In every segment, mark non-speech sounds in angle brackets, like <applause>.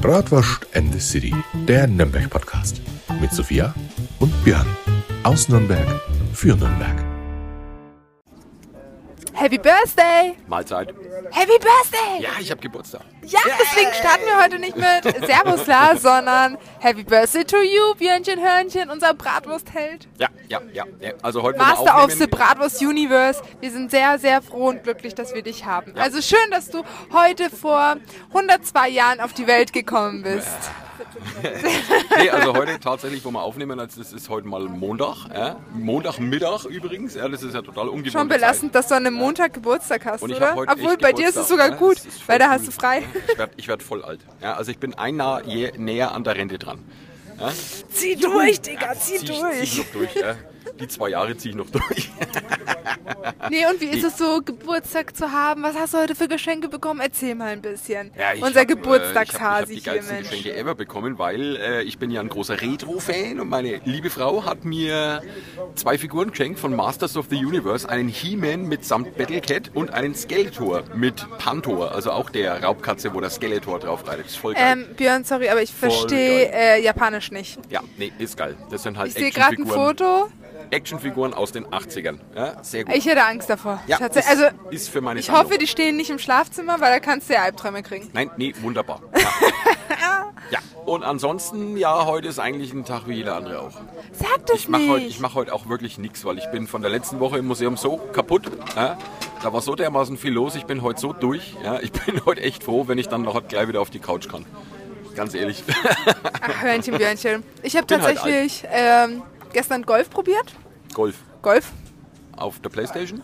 Bratwurst and the City, der Nürnberg-Podcast. Mit Sophia und Björn. Aus Nürnberg für Nürnberg. Happy Birthday! Mahlzeit. Happy Birthday! Ja, ich habe Geburtstag. Ja, deswegen starten wir heute nicht mit Servus La, sondern Happy Birthday to you, Björnchen Hörnchen, unser Bratwurstheld. Ja, ja, ja. ja. Also heute Master of the. Bratwurst Universe. Wir sind sehr, sehr froh und glücklich, dass wir dich haben. Ja. Also schön, dass du heute vor 102 Jahren auf die Welt gekommen bist. <laughs> Nee, also heute tatsächlich, wo wir aufnehmen, also das ist heute mal Montag. Ja? Montagmittag übrigens. Ja, das ist ja total ungewohnt. Schon belastend, dass du an einem Montag Geburtstag hast, oder? Obwohl bei dir ist es Geburtstag, sogar gut, weil da hast du frei. Ich werde werd voll alt. Ja, also ich bin ein Jahr je, näher an der Rente dran. Ja? Zieh durch, Digga, zieh Zieh, durch. Zieh durch. Ja? Die zwei Jahre ziehe ich noch durch. <laughs> Nee, und wie ist es so, Geburtstag zu haben? Was hast du heute für Geschenke bekommen? Erzähl mal ein bisschen. Ja, ich Unser hab, äh, Geburtstagshasi ich hab, ich hab die hier, geilsten Mensch. Geschenke ever bekommen, weil äh, ich bin ja ein großer Retro-Fan und meine liebe Frau hat mir zwei Figuren geschenkt von Masters of the Universe. Einen He-Man mitsamt Battlecat und einen Skeletor mit Pantor, also auch der Raubkatze, wo der Skeletor drauf reitet. Ist voll geil. Ähm, Björn, sorry, aber ich verstehe äh, Japanisch nicht. ja, nee, ist geil. Das sind halt Ich sehe gerade ein Foto. Actionfiguren aus den 80ern. Ja, sehr gut. Ich hätte Angst davor. ja, ist, Also, ist für meine ich Sammlung. hoffe, die stehen nicht im Schlafzimmer, weil da kannst du ja Albträume kriegen. Nein, nee, wunderbar. <laughs> Ja. ja, und ansonsten, ja, heute ist eigentlich ein Tag wie jeder andere auch. Sag das Ich mache nicht. heute, ich mach heute auch wirklich nichts, weil ich bin von der letzten Woche im Museum so kaputt. Ja? Da war so dermaßen viel los, ich bin heute so durch. Ja? Ich bin heute echt froh, wenn ich dann noch gleich wieder auf die Couch kann. Ganz ehrlich. Ach, Hörnchen, Björnchen. Ich habe halt tatsächlich ähm, gestern Golf probiert. Golf Golf? auf der Playstation.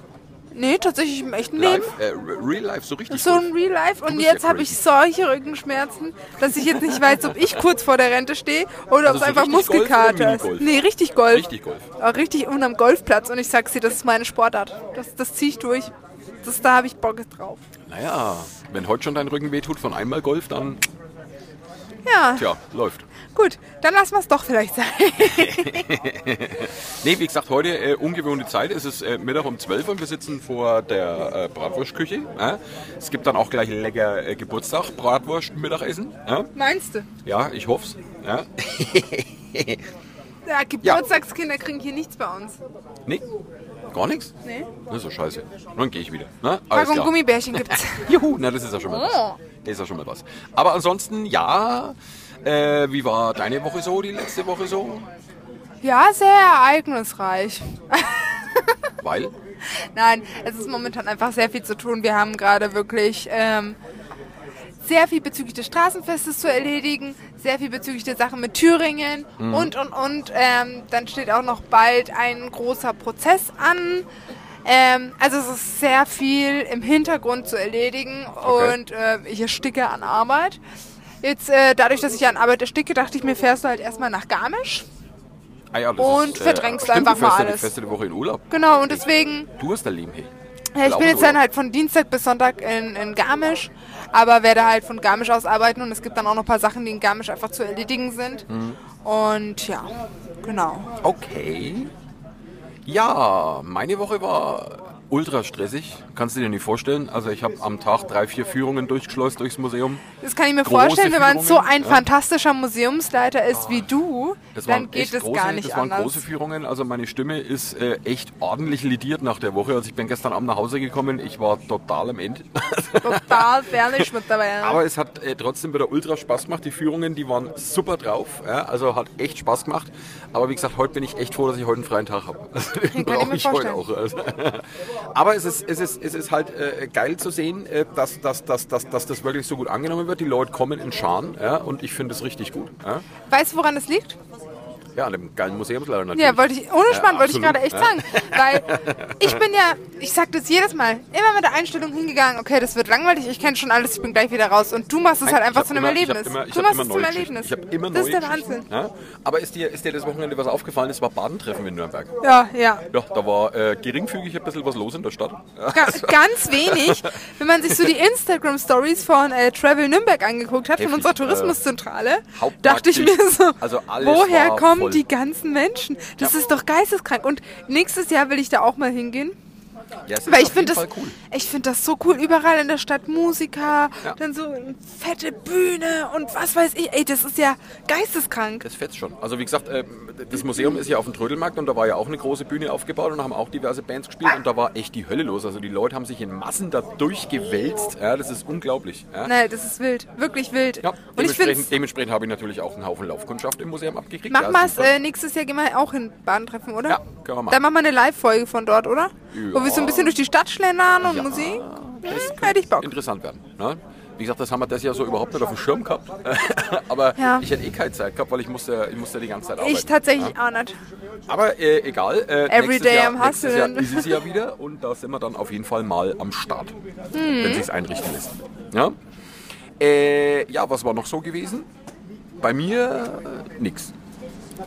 Nee, tatsächlich im echten Leben. Live, äh, Real Life, so richtig. So ein Real Life und bist ja jetzt habe ich solche Rückenschmerzen, dass ich jetzt nicht weiß, ob ich kurz vor der Rente stehe oder ob Also es so einfach Muskelkater ist. Nee, richtig Golf. Richtig Golf. Aber richtig unterm Golfplatz und ich sag's dir, das ist meine Sportart. Das, das ziehe ich durch. Das, da habe ich Bock drauf. Naja, wenn heute schon dein Rücken wehtut von einmal Golf, dann, Ja, tja, läuft. gut, dann lassen wir es doch vielleicht sein. <laughs> Nee, wie gesagt, heute äh, ungewohnte Zeit. Es ist äh, Mittag um 12 und wir sitzen vor der äh, Bratwurstküche. Ja? Es gibt dann auch gleich lecker äh, Geburtstag, Bratwurst, Mittagessen. Meinst du? ja ich hoff's. Ja. Ja, Geburtstagskinder kriegen hier nichts bei uns. Nee, gar nichts? Nee. Das ist so scheiße. Dann gehe ich wieder. Ne? Alles Packung klar. Gummibärchen gibt's. <laughs> Juhu, na das ist ja schon mal was. Oh. Das ist ja schon mal was. Aber ansonsten, ja, äh, wie war deine Woche so, die letzte Woche so? Ja, sehr ereignisreich. <laughs> Weil? Nein, es ist momentan einfach sehr viel zu tun. Wir haben gerade wirklich ähm, sehr viel bezüglich des Straßenfestes zu erledigen, sehr viel bezüglich der Sache mit Thüringen Mhm. und, und, und. Ähm, dann steht auch noch bald ein großer Prozess an. Ähm, also es ist sehr viel im Hintergrund zu erledigen Okay. und äh, ich ersticke an Arbeit. Jetzt, äh, dadurch, dass ich an Arbeit ersticke, dachte ich mir, fährst du halt erstmal nach Garmisch. Ah ja, Und verdrängst stimmt, einfach du fährst mal ja alles. Die feste Woche in Urlaub. Genau, und deswegen Du hast da Leben, hey. Ja, ich bin jetzt dann halt von Dienstag bis Sonntag in, in Garmisch, aber werde halt von Garmisch aus arbeiten und es gibt dann auch noch ein paar Sachen, die in Garmisch einfach zu erledigen sind. Mhm. Und ja, genau. Okay. Ja, meine Woche war ultra stressig. Kannst du dir nicht vorstellen. Also ich habe am Tag drei, vier Führungen durchgeschleust durchs Museum. Das kann ich mir Große vorstellen, wenn man so ein ja. fantastischer Museumsleiter ist wie du, Das dann geht es große, gar nicht das waren anders. große Führungen. Also meine Stimme ist äh, echt ordentlich lidiert nach der Woche. Also ich bin gestern Abend nach Hause gekommen. Ich war total am Ende. <laughs> Total fertig mit dabei. Aber es hat äh, trotzdem wieder ultra Spaß gemacht. Die Führungen, die waren super drauf. Ja? Also hat echt Spaß gemacht. Aber wie gesagt, heute bin ich echt froh, dass ich heute einen freien Tag habe. Also, <laughs> den ich mir brauche ich heute vorstellen. auch. Also. <laughs> Aber es ist, es ist, es ist halt äh, geil zu sehen, äh, dass, dass, dass, dass, dass das wirklich so gut angenommen wird. Die Leute kommen in Scharen ja? und ich finde es richtig gut. Ja? weißt du, woran das liegt? Ja, an dem geilen Museumsleiter natürlich. Ja, wollte ich, ohne Ja, Spann, wollte ich gerade echt ja. sagen. Weil ich bin ja, ich sag das jedes Mal, immer mit der Einstellung hingegangen, okay, das wird langweilig, ich kenne schon alles, ich bin gleich wieder raus. Und du machst es halt einfach zu einem immer- Erlebnis. Immer, du machst es zum Erlebnis. Ich habe immer das ist der. Wahnsinn. Ja? Aber ist dir, ist dir das Wochenende was aufgefallen? Es war Badentreffen in Nürnberg. Ja, ja. Ja, da war äh, geringfügig ein bisschen was los in der Stadt. Ja. Ga <laughs> ganz wenig. Wenn man sich so die Instagram-Stories von äh, Travel Nürnberg angeguckt hat, von Heftig, unserer Tourismuszentrale, Hauptmarkt dachte ich mir so, Also woher war kommen die ganzen Menschen? Das Ja. ist doch geisteskrank. Und nächstes Jahr will ich da auch mal hingehen. Ja, Weil ich finde das, cool. ich finde das so cool. Überall in der Stadt Musiker, Ja. dann so eine fette Bühne und was weiß ich. Ey, das ist ja geisteskrank. Das fetzt schon. Also wie gesagt, äh, das Museum ist ja auf dem Trödelmarkt und da war ja auch eine große Bühne aufgebaut und da haben auch diverse Bands gespielt und da war echt die Hölle los. Also die Leute haben sich in Massen da durchgewälzt. Ja, das ist unglaublich. Ja. Nein, das ist wild. Wirklich wild. Ja, und ich dementsprechend, finde, dementsprechend habe ich natürlich auch einen Haufen Laufkundschaft im Museum abgekriegt. machen ja, wir es äh, nächstes Jahr gehen wir auch in Bahn treffen, oder? Ja, können wir machen. Dann machen wir eine Live-Folge von dort, oder? Ja. Wo wir so ein bisschen durch die Stadt schlendern und Ja, Musik. das Hm, hätte ich Bock. interessant werden. Ne? Wie gesagt, das haben wir das Jahr so überhaupt nicht auf dem Schirm gehabt. <laughs> Aber Ja. ich hätte eh keine Zeit gehabt, weil ich musste, ich musste die ganze Zeit arbeiten. Ich tatsächlich auch nicht. Aber äh, egal. Äh, Every nächstes day Jahr, am nächstes Jahr hustlen. ist es ja <laughs> wieder und da sind wir dann auf jeden Fall mal am Start, Mhm. wenn sich einrichten lässt. Ja? Äh, ja, was war noch so gewesen? Bei mir äh, nix.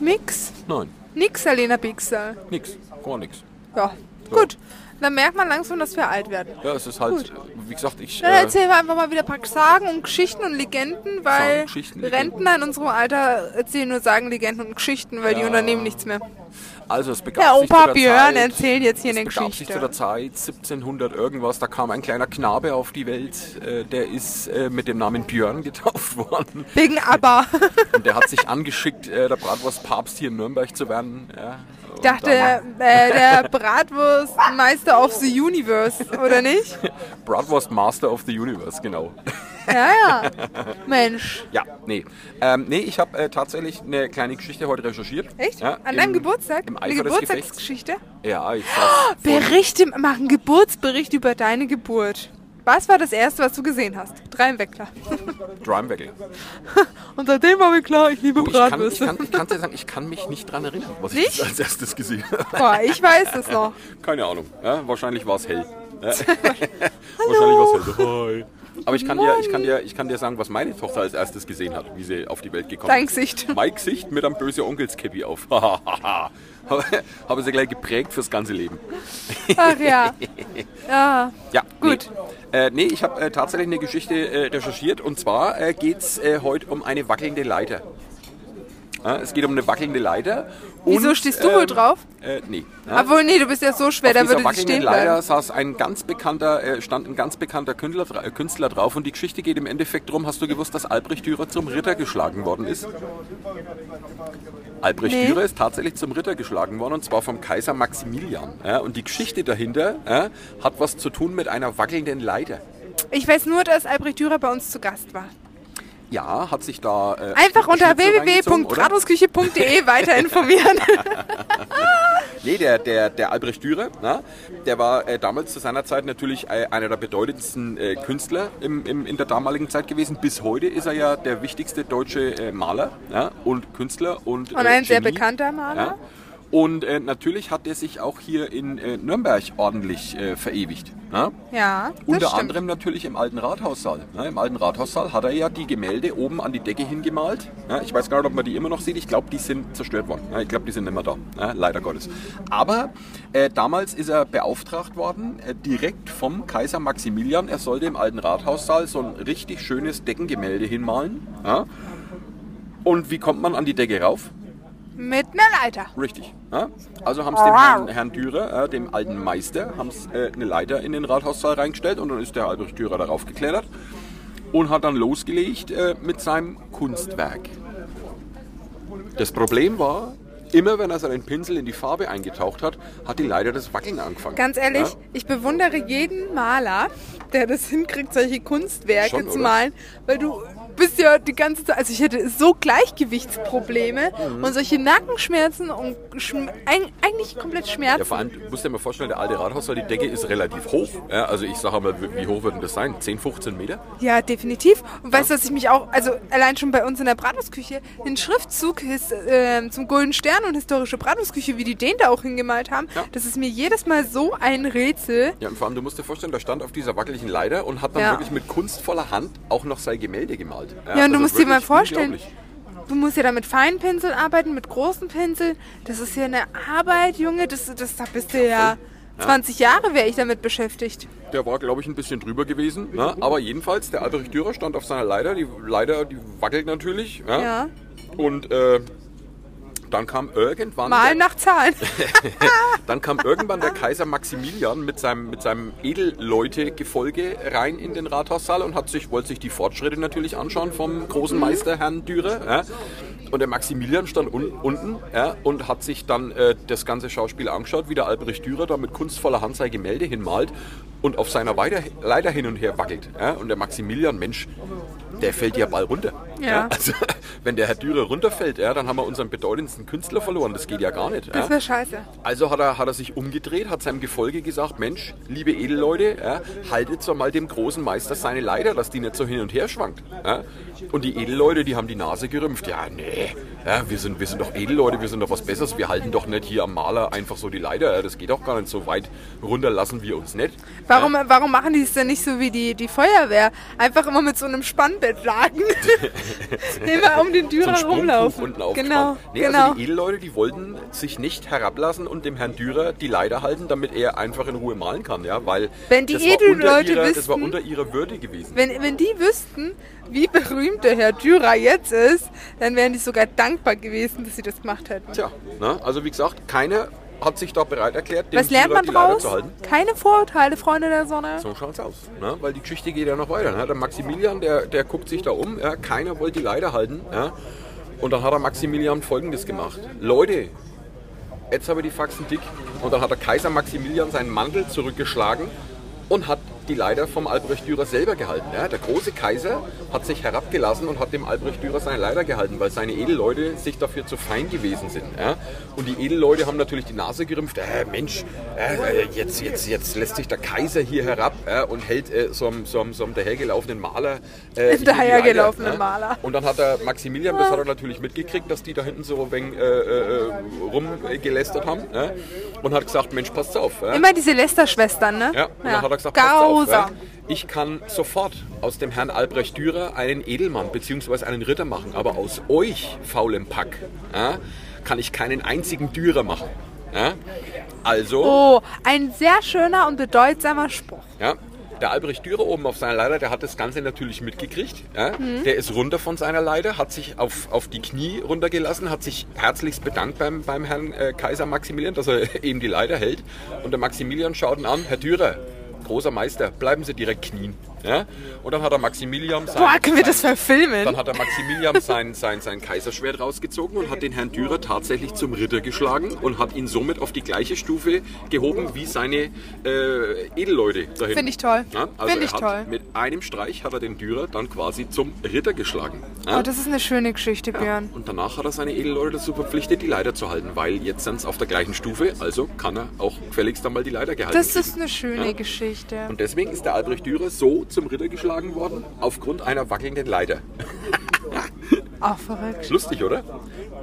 Nix. Nein, Nix, Alena Pixel. nix. Gar nix. Ja, gut. Dann merkt man langsam, dass wir alt werden. Ja, es ist halt, Gut. wie gesagt, ich. Dann Äh, erzählen wir einfach mal wieder ein paar Sagen und Geschichten und Legenden, weil Sagen, Geschichten. Rentner in unserem Alter erzählen nur Sagen, Legenden und Geschichten, weil die Ja. unternehmen nichts mehr. also es begab zu Opa der Björn Zeit, erzählt jetzt hier es eine begab sich zu Geschichte. der Zeit 1700 irgendwas, da kam ein kleiner Knabe auf die Welt, äh, der ist äh, mit dem Namen Björn <laughs> getauft worden. Wegen ABBA. Und der hat sich angeschickt, äh, der Bratwurst-Papst hier in Nürnberg zu werden. Ja. Ich dachte, da äh, der Bratwurstmeister of the Universe, oder nicht? <laughs> Bratwurst Master of the Universe, genau. Ja, ja. <laughs> Mensch. Ja, nee. Ähm, nee, ich habe äh, tatsächlich eine kleine Geschichte heute recherchiert. Echt? Ja, An deinem Geburtstag? Im Eine Eifer. Geburtstagsgeschichte? Ja, ich <gasps> vor- Berichte, mach einen Geburtsbericht über deine Geburt. Was war das erste, was du gesehen hast? Drei im Weckler. Drumwaggle. <laughs> Und seitdem war mir klar, ich liebe Du, ich Bratwürste. kann, ich kann dir sagen, ich kann mich nicht dran erinnern, was Nicht? ich als erstes gesehen habe. Boah, ich weiß es noch. Keine Ahnung. Ja, wahrscheinlich war es hell. Ja. <laughs> <laughs> wahrscheinlich war es hell. Hi. Aber ich kann, dir, ich, kann dir, ich kann dir sagen, was meine Tochter als erstes gesehen hat, wie sie auf die Welt gekommen Dein ist. Gesicht. Mein Gesicht mit einem böse Onkelskäppi auf. habe <laughs> habe sie gleich geprägt fürs ganze Leben. Ach ja. <laughs> Ja. Ja, Gut. Nee, äh, nee ich habe äh, tatsächlich eine Geschichte äh, recherchiert und zwar äh, geht es äh, heute um eine wackelnde Leiter. Es geht um eine wackelnde Leiter. Wieso und, stehst du wohl drauf? Äh, nee. Obwohl, nee, du bist ja so schwer, Auf da würde wackelnden stehen Leiter bleiben. saß ein ganz bekannter, äh, stand ein ganz bekannter Künstler, äh, Künstler drauf und die Geschichte geht im Endeffekt darum, hast du gewusst, dass Albrecht Dürer zum Ritter geschlagen worden ist? Albrecht Nee. Dürer ist tatsächlich zum Ritter geschlagen worden und zwar vom Kaiser Maximilian. Ja, und die Geschichte dahinter ja, hat was zu tun mit einer wackelnden Leiter. Ich weiß nur, dass Albrecht Dürer bei uns zu Gast war. Ja, hat sich da äh, Einfach unter www.bratwurstküche.de weiter informieren. <laughs> Nee, der, der, der Albrecht Dürer, na, der war äh, damals zu seiner Zeit natürlich äh, einer der bedeutendsten äh, Künstler im, im, in der damaligen Zeit gewesen. Bis heute ist er ja der wichtigste deutsche äh, Maler ja, und Künstler und, Und äh, ein sehr Genie, bekannter Maler. Ja. Und äh, natürlich hat er sich auch hier in äh, Nürnberg ordentlich äh, verewigt. Ja? Ja, Unter stimmt. anderem natürlich im alten Rathaussaal. Ja, Im alten Rathaussaal hat er ja die Gemälde oben an die Decke hingemalt. Ja, ich weiß gar nicht, ob man die immer noch sieht. Ich glaube, die sind zerstört worden. Ja, ich glaube, die sind nicht mehr da. Ja, leider Gottes. Aber äh, damals ist er beauftragt worden, äh, direkt vom Kaiser Maximilian. Er sollte im alten Rathaussaal so ein richtig schönes Deckengemälde hinmalen. Und wie kommt man an die Decke rauf? Mit einer Leiter. Richtig. Ja? Also haben sie dem Herrn, Herrn Dürer, äh, dem alten Meister, haben äh, eine Leiter in den Rathaussaal reingestellt und dann ist der Albrecht Dürer darauf geklettert und hat dann losgelegt äh, mit seinem Kunstwerk. Das Problem war, immer wenn er seinen Pinsel in die Farbe eingetaucht hat, hat die Leiter das Wackeln angefangen. Ganz ehrlich, Ja? ich bewundere jeden Maler, der das hinkriegt, solche Kunstwerke Schon, zu malen, weil du bist ja die ganze Zeit, also ich hätte so Gleichgewichtsprobleme Mhm. und solche Nackenschmerzen und schm eig- eigentlich komplett Ja, Schmerzen. vor allem, du musst dir mal vorstellen, der alte Rathaussaal, die Decke ist relativ hoch. Ja, also ich sage mal, wie hoch wird denn das sein? 10, 15 Meter? Ja, definitiv. Und weißt du, dass ich mich auch, also allein schon bei uns in der Bratwurstküche, den Schriftzug his, ähm, zum Golden Stern und historische Bratwurstküche, wie die den da auch hingemalt haben, Ja. das ist mir jedes Mal so ein Rätsel. Ja, und vor allem, du musst dir vorstellen, der stand auf dieser wackeligen Leiter und hat dann Ja. wirklich mit kunstvoller Hand auch noch sein Gemälde gemalt. Ja, und du musst dir mal vorstellen, du musst ja da mit feinen Pinseln arbeiten, mit großen Pinseln. Das ist ja eine Arbeit, Junge. Das, das, da bist du ja 20 Jahre wäre ich damit beschäftigt. Der war, glaube ich, ein bisschen drüber gewesen. Ne? Aber jedenfalls, der Albrecht Dürer stand auf seiner Leiter. Die Leiter, die wackelt natürlich. Ja. Ja. Und äh, dann kam irgendwann Mal der, nach Zahlen. <laughs> Dann kam irgendwann der Kaiser Maximilian mit seinem, mit seinem Edelleute-Gefolge rein in den Rathaussaal und hat sich, wollte sich die Fortschritte natürlich anschauen vom großen Meister Herrn Dürer. Ja. Und der Maximilian stand un unten ja, und hat sich dann äh, das ganze Schauspiel angeschaut, wie der Albrecht Dürer da mit kunstvoller Hand sein Gemälde hinmalt und auf seiner Weide Leiter hin und her wackelt. Ja. Und der Maximilian, Mensch, der fällt ja bald runter. Ja. Also, <laughs> wenn der Herr Dürer runterfällt, ja, dann haben wir unseren bedeutendsten Künstler verloren. Das geht ja gar nicht. Das ja. wäre scheiße. Also hat er, hat er sich umgedreht, hat seinem Gefolge gesagt, Mensch, liebe Edelleute, ja, haltet so mal dem großen Meister seine Leiter, dass die nicht so hin und her schwankt. Ja. Und die Edelleute, die haben die Nase gerümpft. Ja, nee, ja, wir, sind, wir sind doch Edelleute, wir sind doch was Besseres. Wir halten doch nicht hier am Maler einfach so die Leiter. Ja, das geht doch gar nicht so weit runter, lassen wir uns nicht. Warum, warum machen die es denn nicht so wie die, die Feuerwehr? Einfach immer mit so einem Spannbett lagen. <laughs> immer um den so Dürer Sprungtuch rumlaufen. unten genau. Nee, genau. also die Edelleute, die wollten sich nicht herablassen und dem Herrn Dürer die Leiter halten, damit er einfach in Ruhe malen kann, ja, weil Wenn die das, Edelleute ihrer, das war unter ihrer Würde gewesen. wenn, wenn die wüssten, wie berühmt der Herr Dürer jetzt ist, dann wären die sogar dankbar gewesen, dass sie das gemacht hätten. Tja, ne? also wie gesagt, keiner hat sich da bereit erklärt, dem Was lernt man draus? zu halten. Keine Vorurteile, Freunde der Sonne. So schaut's aus, ne? weil die Geschichte geht ja noch weiter. Ne? Der Maximilian, der, der guckt sich da um, ja? keiner wollte die Leiter halten. Ja? Und dann hat der Maximilian folgendes gemacht. Leute, jetzt habe ich die Faxen dick. Und dann hat der Kaiser Maximilian seinen Mantel zurückgeschlagen und hat die Leiter vom Albrecht Dürer selber gehalten. Ja? Der große Kaiser hat sich herabgelassen und hat dem Albrecht Dürer seine Leiter gehalten, weil seine Edelleute sich dafür zu fein gewesen sind. Ja? Und die Edelleute haben natürlich die Nase gerümpft. Äh, Mensch, äh, jetzt, jetzt, jetzt lässt sich der Kaiser hier herab äh, und hält äh, so, einem, so, so dahergelaufenen Maler. Äh, <laughs> Dahergelaufenen Leiter, Maler. Und dann hat der Maximilian, das hat er natürlich mitgekriegt, dass die da hinten so ein wenig äh, äh, rumgelästert haben. Und hat gesagt, Mensch, passt auf. Ja? Immer diese Lester-Schwestern, ne? Ja, und dann hat er gesagt, passt auf, Grausam. ich kann sofort aus dem Herrn Albrecht Dürer einen Edelmann bzw. einen Ritter machen, aber aus euch, faulem Pack, ja, kann ich keinen einzigen Dürer machen. Ja? Also, Oh, ein sehr schöner und bedeutsamer Spruch. ja, der Albrecht Dürer oben auf seiner Leiter, der hat das Ganze natürlich mitgekriegt. Ja? Der ist runter von seiner Leiter, hat sich auf, auf die Knie runtergelassen, hat sich herzlichst bedankt beim, beim Herrn äh, Kaiser Maximilian, dass er <laughs> eben die Leiter hält. Und der Maximilian schaut ihn an, Herr Dürer, großer Meister, bleiben Sie direkt knien. Ja? Und dann hat der Maximilian sein, Boah, können wir das verfilmen? dann hat der Maximilian sein, sein, sein Kaiserschwert rausgezogen und hat den Herrn Dürer tatsächlich zum Ritter geschlagen und hat ihn somit auf die gleiche Stufe gehoben wie seine äh, Edelleute dahin. Finde ich toll. Ja, also Finde ich toll. Mit einem Streich hat er den Dürer dann quasi zum Ritter geschlagen. Ja? Oh, das ist eine schöne Geschichte, Björn. und danach hat er seine Edelleute dazu verpflichtet, die Leiter zu halten, weil jetzt sind sie auf der gleichen Stufe, also kann er auch gefälligst einmal die Leiter gehalten Das kriegen. ist eine schöne. Geschichte. Und deswegen ist der Albrecht Dürer so zum Ritter geschlagen worden, aufgrund einer wackelnden Leiter. <laughs> Auch verrückt. Lustig, oder?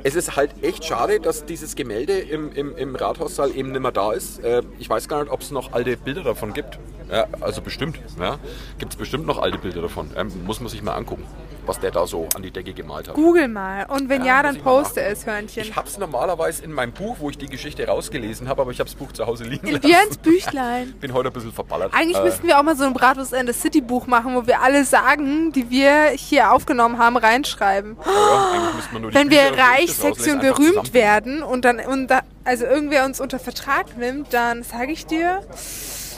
Es ist halt echt schade, dass dieses Gemälde im, im, im Rathaussaal eben nicht mehr da ist. Äh, ich weiß gar nicht, ob es noch alte Bilder davon gibt. Ja, also bestimmt. Ja. Gibt es bestimmt noch alte Bilder davon. Ähm, muss man sich mal angucken, was der da so an die Decke gemalt hat. Google mal. Und wenn ja, muss dann poste es, Hörnchen. Ich habe es normalerweise in meinem Buch, wo ich die Geschichte rausgelesen habe, aber ich habe das Buch zu Hause liegen In lassen. Björns Büchlein. <laughs> Bin heute ein bisschen verballert. Eigentlich Äh, müssten wir auch mal so ein Bratwurst and the City Buch machen, wo wir alle Sagen, die wir hier aufgenommen haben, reinschreiben. ja, die Wenn wir Bücher, das reich, sexy und berühmt werden und dann und da, also irgendwer uns unter Vertrag nimmt, dann sage ich dir,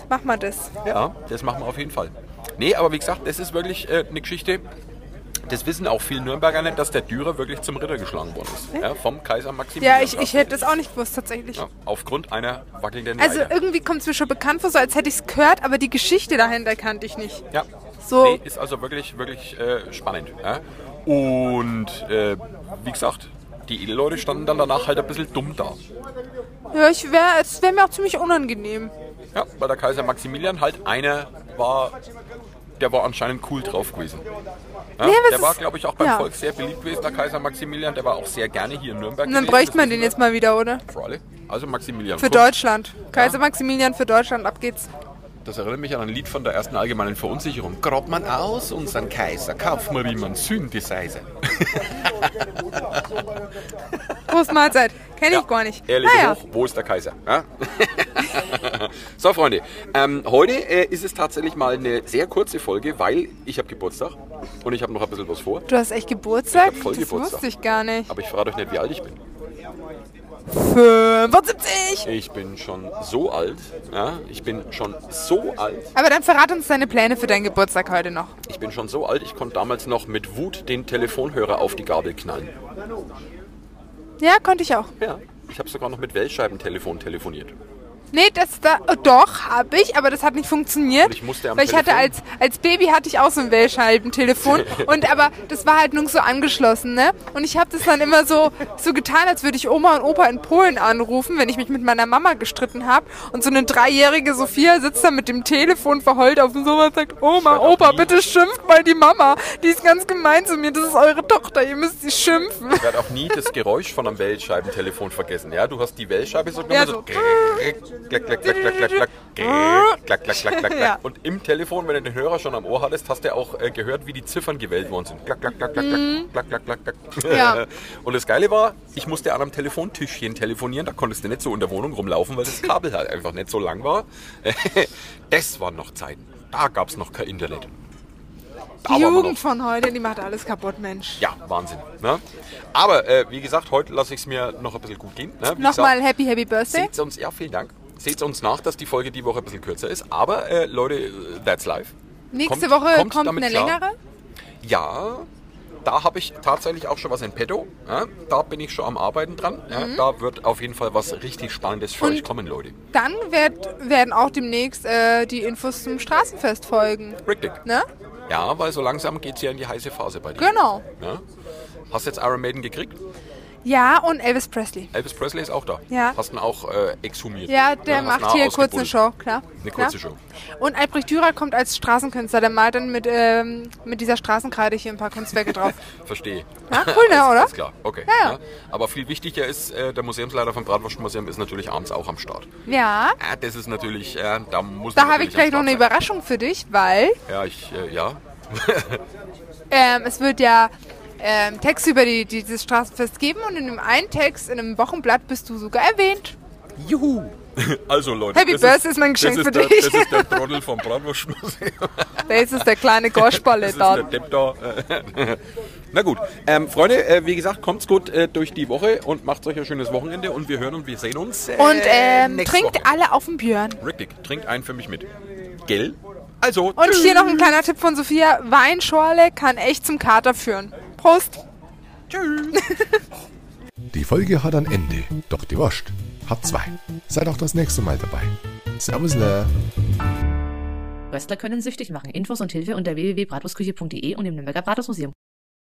mach mal das. Ja, das machen wir auf jeden Fall. Nee, aber wie gesagt, das ist wirklich äh, eine Geschichte. Das wissen auch viele Nürnberger nicht, dass der Dürer wirklich zum Ritter geschlagen worden ist. Ja, vom Kaiser Maximilian. Ja, ich, ich hätte das auch nicht gewusst tatsächlich. Ja, aufgrund einer wackelnden Also Leiter. irgendwie kommt es mir schon bekannt vor, so als hätte ich es gehört, aber die Geschichte dahinter kannte ich nicht. Ja. So. Nee, ist also wirklich, wirklich äh, spannend. Ja? Und äh, wie gesagt, die Edelleute standen dann danach halt ein bisschen dumm da. Ja, ich wäre, es wäre mir auch ziemlich unangenehm. Ja, weil der Kaiser Maximilian halt einer war, der war anscheinend cool drauf gewesen. Ja, Ja, was der war, glaube ich, auch beim ja. Volk sehr beliebt gewesen, der Kaiser Maximilian. Der war auch sehr gerne hier in Nürnberg. Und dann bräuchte man den jetzt mal wieder, oder? für alle. Also Maximilian. Für. Deutschland. Kaiser Maximilian für Deutschland, ab geht's. Das erinnert mich an ein Lied von der ersten allgemeinen Verunsicherung. Grabt man aus unseren Kaiser, kauft man ihm einen Synthesizer. Prost Mahlzeit. Kenne ich gar nicht. Ehrlich naja, hoch, wo ist der Kaiser? Ja? <laughs> so, Freunde, ähm, heute äh, ist es tatsächlich mal eine sehr kurze Folge, weil ich habe Geburtstag und ich habe noch ein bisschen was vor. du hast echt Geburtstag? Ich voll das Geburtstag. wusste ich gar nicht. Aber ich verrate euch nicht, wie alt ich bin. 75. Ich bin schon so alt. Ja, ich bin schon so alt. Aber dann verrat uns deine Pläne für deinen Geburtstag heute noch. Ich bin schon so alt, ich konnte damals noch mit Wut den Telefonhörer auf die Gabel knallen. Ja, konnte ich auch. Ja, ich habe sogar noch mit Wellscheibentelefon telefoniert. Nee, das da, oh, doch, habe ich, aber das hat nicht funktioniert. Und ich musste am weil ich hatte Telefon- als, als Baby hatte ich auch so ein Wählscheibentelefon <laughs> und aber das war halt nur so angeschlossen, ne? Und ich habe das dann immer so so getan, als würde ich Oma und Opa in Polen anrufen, wenn ich mich mit meiner Mama gestritten habe und so eine dreijährige Sophia sitzt da mit dem Telefon verheult auf dem Sofa und sagt, Oma, Opa, bitte schimpft mal die Mama, die ist ganz gemein zu mir, das ist eure Tochter, ihr müsst sie schimpfen. Ich werde auch nie das Geräusch von einem Wellscheibentelefon vergessen. Ja, du hast die Wellscheibe so Ja, genommen, so. Klack, klack, klack, klack, klack, klack, klack, klack, klack, klack, klack. Und im Telefon, wenn du den Hörer schon am Ohr hattest, hast du auch äh, gehört, wie die Ziffern gewählt worden sind. Klack, klack, klack, klack, klack, klack, klack, klack, klack. Ja. Und das Geile war, ich musste an einem Telefontischchen telefonieren, da konntest du nicht so in der Wohnung rumlaufen, weil das Kabel halt einfach nicht so lang war. Das waren noch Zeiten. Da gab es noch kein Internet. Die Jugend von heute, die macht alles kaputt, Mensch. ja, Wahnsinn. Ne? Aber äh, wie gesagt, heute lasse ich es mir noch ein bisschen gut gehen. Ne? Nochmal Happy, Happy Birthday. Seht uns, ja, vielen Dank. Seht uns nach, dass die Folge die Woche ein bisschen kürzer ist. Aber äh, Leute, äh, that's life. Nächste Kommt- Woche kommt kommt, eine klar. längere. Ja, da habe ich tatsächlich auch schon was in petto. Ja? Da bin ich schon am Arbeiten dran. Ja? Da wird auf jeden Fall was richtig Spannendes für Mhm. Und- euch kommen, Leute. Dann werd, werden auch demnächst äh, die Infos zum Straßenfest folgen. Richtig. Ne? Ja, weil so langsam geht es ja in die heiße Phase bei dir. Genau. Ja? Hast jetzt Iron Maiden gekriegt? Ja, und Elvis Presley. Elvis Presley ist auch da. Ja. Hast ihn auch äh, exhumiert. Ja, der ihn macht hier kurz eine. Show, klar. Eine klar. kurze Show. Und Albrecht Dürer kommt als Straßenkünstler. Der malt dann mit, ähm, mit dieser Straßenkreide hier ein paar Kunstwerke drauf. <laughs> Verstehe. Ja, cool, ne, oder? Alles klar, okay. Ja, ja. Aber viel wichtiger ist, äh, der Museumsleiter vom Bratwurstmuseum ist natürlich abends auch am Start. Ja, Ja, das ist natürlich, äh, da muss da habe ich gleich noch eine Start Überraschung für dich, weil sein. Ja, ich, äh, ja. <laughs> ähm, es wird ja ähm, Texte über die, dieses Straßenfest geben und in dem einen Text, in einem Wochenblatt bist du sogar erwähnt. Juhu. <laughs> Also Leute, Happy das Birthday ist mein Geschenk das für ist der, dich. Das ist der <laughs> Trottel vom Bratwurstmuseum. <laughs> Da ist der kleine Goschballe Das ist der da. Depp da. Na gut, ähm, Freunde, äh, wie gesagt, kommt's gut äh, durch die Woche und macht euch ein schönes Wochenende und wir hören und wir sehen uns äh, Und ähm, trinkt Woche. alle auf den Björn. Richtig, trinkt einen für mich mit. Gell? Also, Und hier noch ein kleiner Tipp von Sophia. Weinschorle kann echt zum Kater führen. Prost. Die Folge hat ein Ende, doch die Wurst hat zwei. Seid auch das nächste Mal dabei. Servus? Röstler können süchtig machen. Infos und Hilfe unter www.bratwurstküche.de und im Nürnberger Bratwurstmuseum.